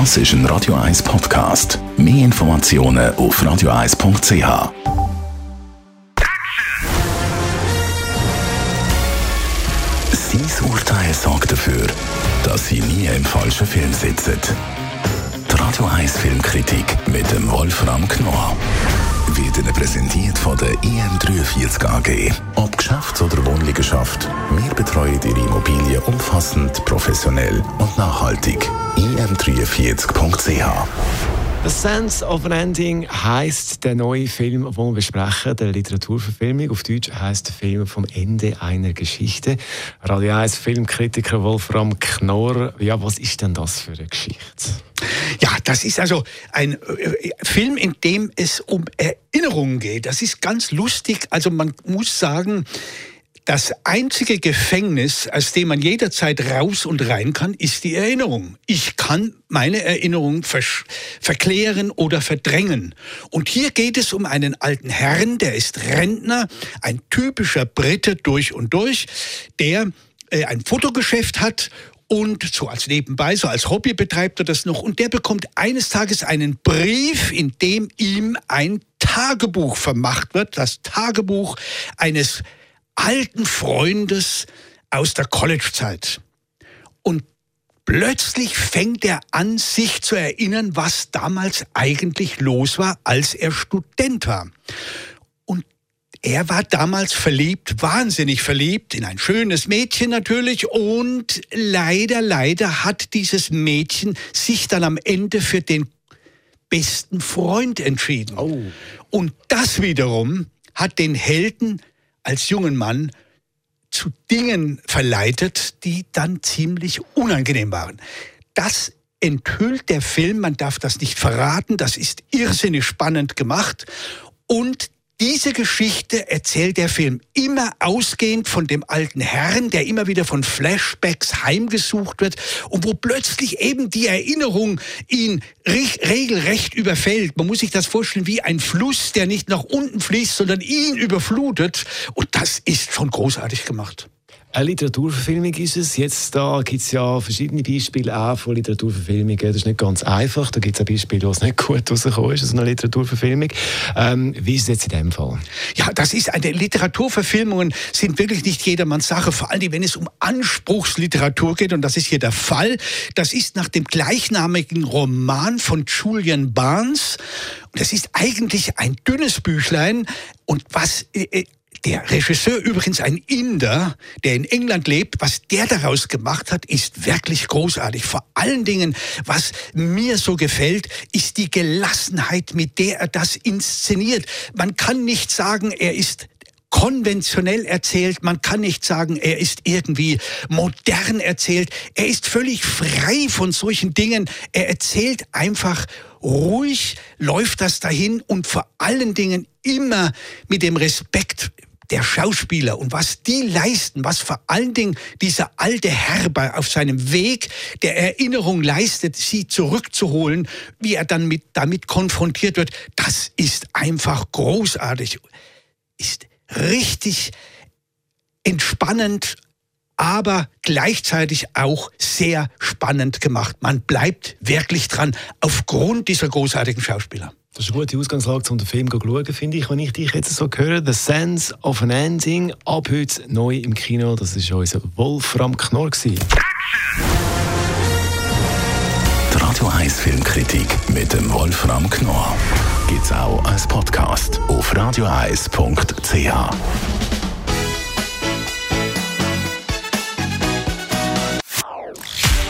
Das ist ein Radio 1 Podcast. Mehr Informationen auf radio1.ch. Sein Urteil sorgt dafür, dass Sie nie im falschen Film sitzen. Die Radio 1 Filmkritik mit dem Wolfram Knorr wird Ihnen präsentiert von der IM43 AG. Ob Geschäfts- oder Wohnliegenschaft, wir betreuen Ihre Immobilie umfassend, professionell und nachhaltig. im43.ch The Sense of an Ending heisst der neue Film, den wir besprechen, der Literaturverfilmung. Auf Deutsch heisst der Film vom Ende einer Geschichte. Radio 1 Filmkritiker Wolfram Knorr. Ja, was ist denn das für eine Geschichte? Ja, das ist also ein äh, Film, in dem es um Erinnerungen geht. Das ist ganz lustig. Also man muss sagen, das einzige Gefängnis, aus dem man jederzeit raus und rein kann, ist die Erinnerung. Ich kann meine Erinnerung verklären oder verdrängen. Und hier geht es um einen alten Herrn, der ist Rentner, ein typischer Brite durch und durch, der äh, ein Fotogeschäft hat und so als nebenbei, so als Hobby betreibt er das noch. Und der bekommt eines Tages einen Brief, in dem ihm ein Tagebuch vermacht wird, das Tagebuch eines alten Freundes aus der Collegezeit. Und plötzlich fängt er an, sich zu erinnern, was damals eigentlich los war, als er Student war. Und er war damals verliebt, wahnsinnig verliebt, in ein schönes Mädchen natürlich. Und leider, leider hat dieses Mädchen sich dann am Ende für den besten Freund entschieden. Oh. Und das wiederum hat den Helden als jungen Mann zu Dingen verleitet, die dann ziemlich unangenehm waren. Das enthüllt der Film, man darf das nicht verraten, das ist irrsinnig spannend gemacht und diese Geschichte erzählt der Film immer ausgehend von dem alten Herrn, der immer wieder von Flashbacks heimgesucht wird und wo plötzlich eben die Erinnerung ihn regelrecht überfällt. Man muss sich das vorstellen wie ein Fluss, der nicht nach unten fließt, sondern ihn überflutet. Und das ist schon großartig gemacht. Eine Literaturverfilmung ist es. Jetzt da gibt es ja verschiedene Beispiele auch von Literaturverfilmungen. Das ist nicht ganz einfach. Da gibt es auch Beispiele, wo es nicht gut rausgekommen ist, also eine Literaturverfilmung. Ähm, wie ist es jetzt in dem Fall? Ja, das ist eine Literaturverfilmungen sind wirklich nicht jedermanns Sache, vor allem wenn es um Anspruchsliteratur geht und das ist hier der Fall. Das ist nach dem gleichnamigen Roman von Julian Barnes. Und das ist eigentlich ein dünnes Büchlein und was äh, äh der Regisseur übrigens ein Inder, der in England lebt, was der daraus gemacht hat, ist wirklich großartig. Vor allen Dingen, was mir so gefällt, ist die Gelassenheit, mit der er das inszeniert. Man kann nicht sagen, er ist konventionell erzählt. Man kann nicht sagen, er ist irgendwie modern erzählt. Er ist völlig frei von solchen Dingen. Er erzählt einfach ruhig, läuft das dahin und vor allen Dingen immer mit dem Respekt der Schauspieler und was die leisten, was vor allen Dingen dieser alte Herr auf seinem Weg der Erinnerung leistet, sie zurückzuholen, wie er dann mit, damit konfrontiert wird, das ist einfach großartig. Ist richtig entspannend, aber gleichzeitig auch sehr spannend gemacht. Man bleibt wirklich dran aufgrund dieser großartigen Schauspieler. Das ist eine gute Ausgangslage, um den Film zu schauen, finde ich, wenn ich dich jetzt so höre. The Sense of an Ending, ab heute neu im Kino. Das war unser Wolfram Knorr. Die Radio 1 Filmkritik mit dem Wolfram Knorr gibt es auch als Podcast auf radioeis.ch.